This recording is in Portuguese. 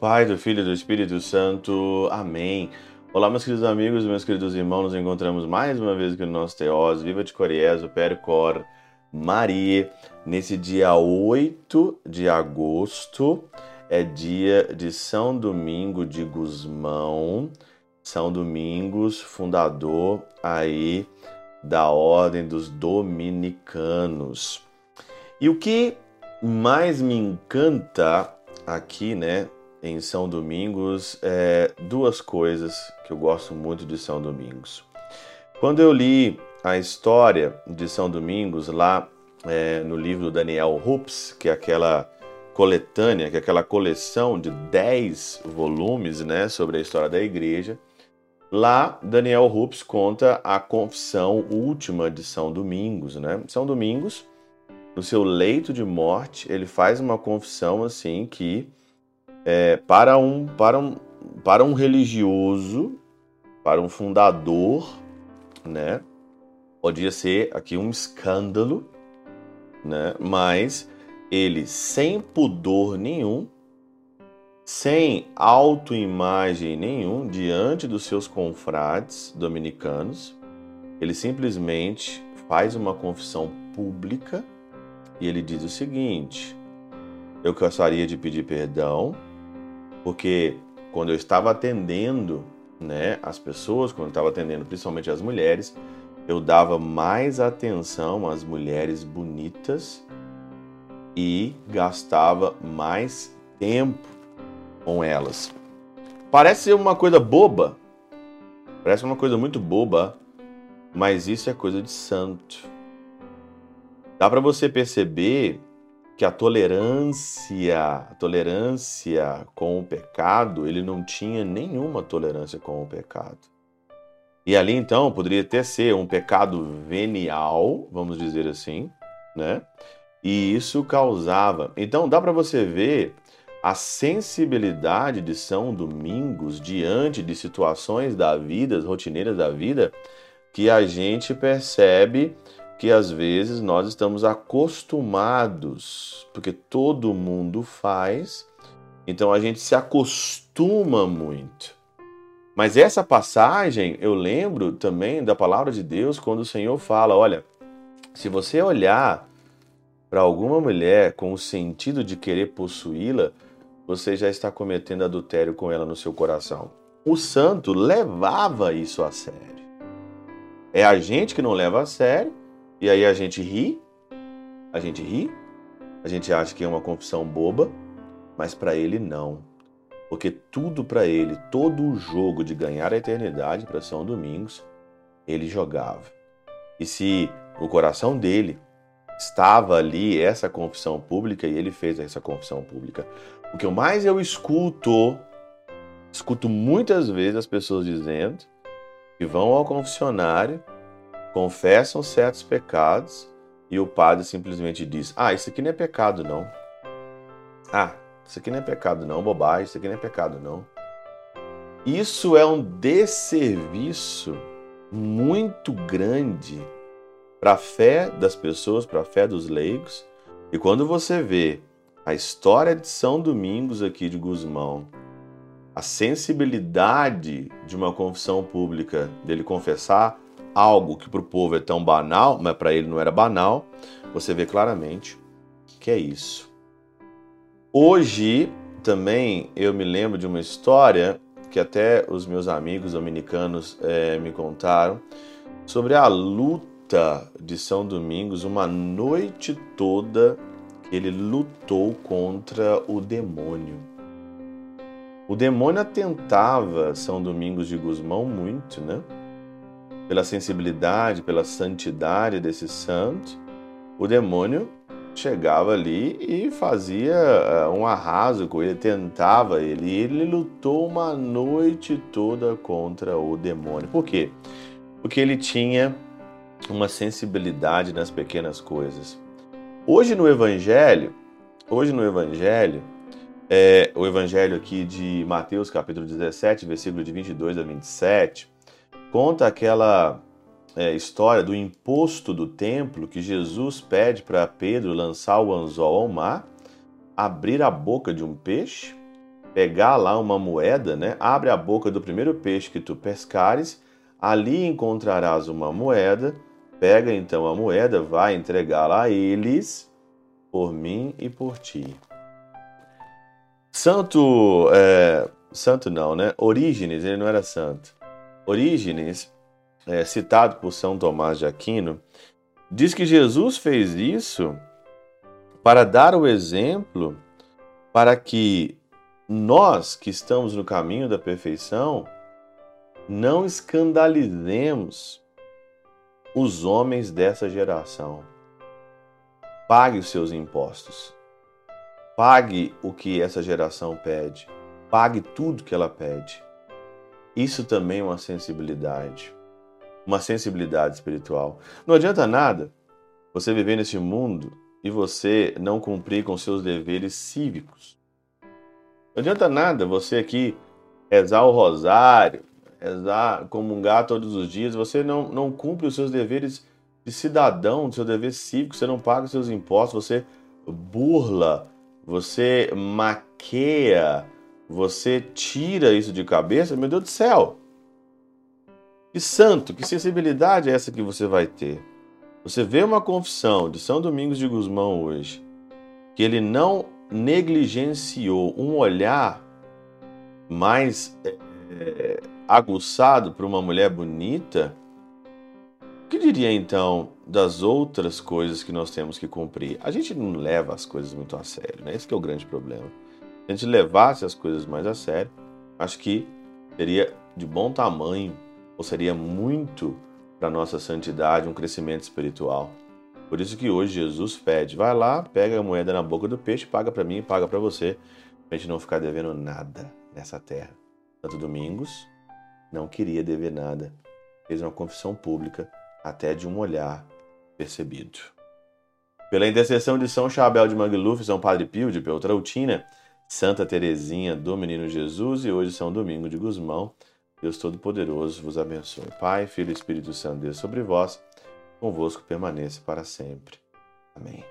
Pai, do Filho e do Espírito Santo. Amém. Olá, meus queridos amigos, meus queridos irmãos, nos encontramos mais uma vez aqui no nosso Teós, Viva de Coriezo, Percor, Maria, nesse dia 8 de agosto, é dia de São Domingo de Gusmão, São Domingos, fundador aí da Ordem dos Dominicanos. E o que mais me encanta aqui, né, em São Domingos, é duas coisas que eu gosto muito de São Domingos. Quando eu li a história de São Domingos lá é, no livro Daniel Hoops, que é aquela coletânea, que é aquela coleção de 10 volumes né, sobre a história da igreja, lá Daniel Hoops conta a confissão última de São Domingos. Né? São Domingos, no seu leito de morte, ele faz uma confissão assim que é, para, um, para, um, para um religioso, para um fundador, né, podia ser aqui um escândalo, né, mas ele sem pudor nenhum, sem autoimagem nenhum diante dos seus confrades dominicanos, ele simplesmente faz uma confissão pública e ele diz o seguinte: Eu gostaria de pedir perdão porque quando eu estava atendendo né, as pessoas, quando eu estava atendendo principalmente as mulheres, eu dava mais atenção às mulheres bonitas e gastava mais tempo com elas. Parece uma coisa boba, parece uma coisa muito boba, mas isso é coisa de santo. Dá para você perceber que a tolerância, a tolerância com o pecado, ele não tinha nenhuma tolerância com o pecado. E ali então poderia até ser um pecado venial, vamos dizer assim, né? E isso causava. Então dá para você ver a sensibilidade de São Domingos diante de situações da vida, rotineiras da vida, que a gente percebe que às vezes nós estamos acostumados, porque todo mundo faz, então a gente se acostuma muito. Mas essa passagem eu lembro também da palavra de Deus quando o Senhor fala: olha, se você olhar para alguma mulher com o sentido de querer possuí-la, você já está cometendo adultério com ela no seu coração. O santo levava isso a sério. É a gente que não leva a sério e aí a gente ri, a gente ri, a gente acha que é uma confissão boba, mas para ele não. Porque tudo para ele, todo o jogo de ganhar a eternidade para São Domingos, ele jogava. E se no coração dele estava ali essa confissão pública e ele fez essa confissão pública. O que mais eu escuto, escuto muitas vezes as pessoas dizendo que vão ao confessionário confessam certos pecados e o padre simplesmente diz: Ah, isso aqui não é pecado, não. Ah, isso aqui não é pecado, não. Bobagem, isso aqui não é pecado, não. Isso é um desserviço muito grande para a fé das pessoas, para a fé dos leigos. E quando você vê a história de São Domingos aqui de Gusmão, a sensibilidade de uma confissão pública, dele confessar algo que para o povo é tão banal, mas para ele não era banal, você vê claramente que é isso. Hoje também eu me lembro de uma história que até os meus amigos dominicanos é, me contaram sobre a luta de São Domingos, uma noite toda ele lutou contra o demônio. O demônio atentava São Domingos de Gusmão muito, né? Pela sensibilidade, pela santidade desse santo, o demônio chegava ali e fazia eh, um arraso com ele, tentava ele, e ele lutou uma noite toda contra o demônio. Por quê? Porque ele tinha uma sensibilidade nas pequenas coisas. Hoje no Evangelho, hoje no Evangelho, é, o Evangelho aqui de Mateus capítulo 17, versículo de 22 a 27, Conta aquela é, história do imposto do templo que Jesus pede para Pedro lançar o anzol ao mar, abrir a boca de um peixe pegar lá uma moeda, né? Abre a boca do primeiro peixe que tu pescares, ali encontrarás uma moeda. Pega então a moeda, vai entregá-la a eles por mim e por ti. Santo, é, santo não, né? Orígenes, ele não era santo. Orígenes, é, citado por São Tomás de Aquino, diz que Jesus fez isso para dar o exemplo para que nós que estamos no caminho da perfeição não escandalizemos os homens dessa geração. Pague os seus impostos. Pague o que essa geração pede. Pague tudo que ela pede. Isso também é uma sensibilidade. Uma sensibilidade espiritual. Não adianta nada você viver nesse mundo e você não cumprir com seus deveres cívicos. Não adianta nada você aqui rezar o rosário, rezar, comungar todos os dias, você não, não cumpre os seus deveres de cidadão, seu dever cívico, você não paga os seus impostos, você burla, você maqueia, você tira isso de cabeça, meu Deus do céu! Que santo, que sensibilidade é essa que você vai ter? Você vê uma confissão de São Domingos de Gusmão hoje, que ele não negligenciou um olhar mais é, aguçado para uma mulher bonita, o que diria então das outras coisas que nós temos que cumprir? A gente não leva as coisas muito a sério, né? Esse é o grande problema. A gente levasse as coisas mais a sério, acho que seria de bom tamanho, ou seria muito para nossa santidade, um crescimento espiritual. Por isso que hoje Jesus pede, vai lá, pega a moeda na boca do peixe, paga para mim e paga para você, para a gente não ficar devendo nada nessa terra. Santo Domingos não queria dever nada, fez uma confissão pública até de um olhar percebido. Pela intercessão de São Chabel de Mangluf, São Padre Pio de Peltrautina, Santa Teresinha do Menino Jesus e hoje São Domingo de Gusmão, Deus Todo-Poderoso vos abençoe. Pai, Filho e Espírito Santo, Deus sobre vós, convosco permaneça para sempre. Amém.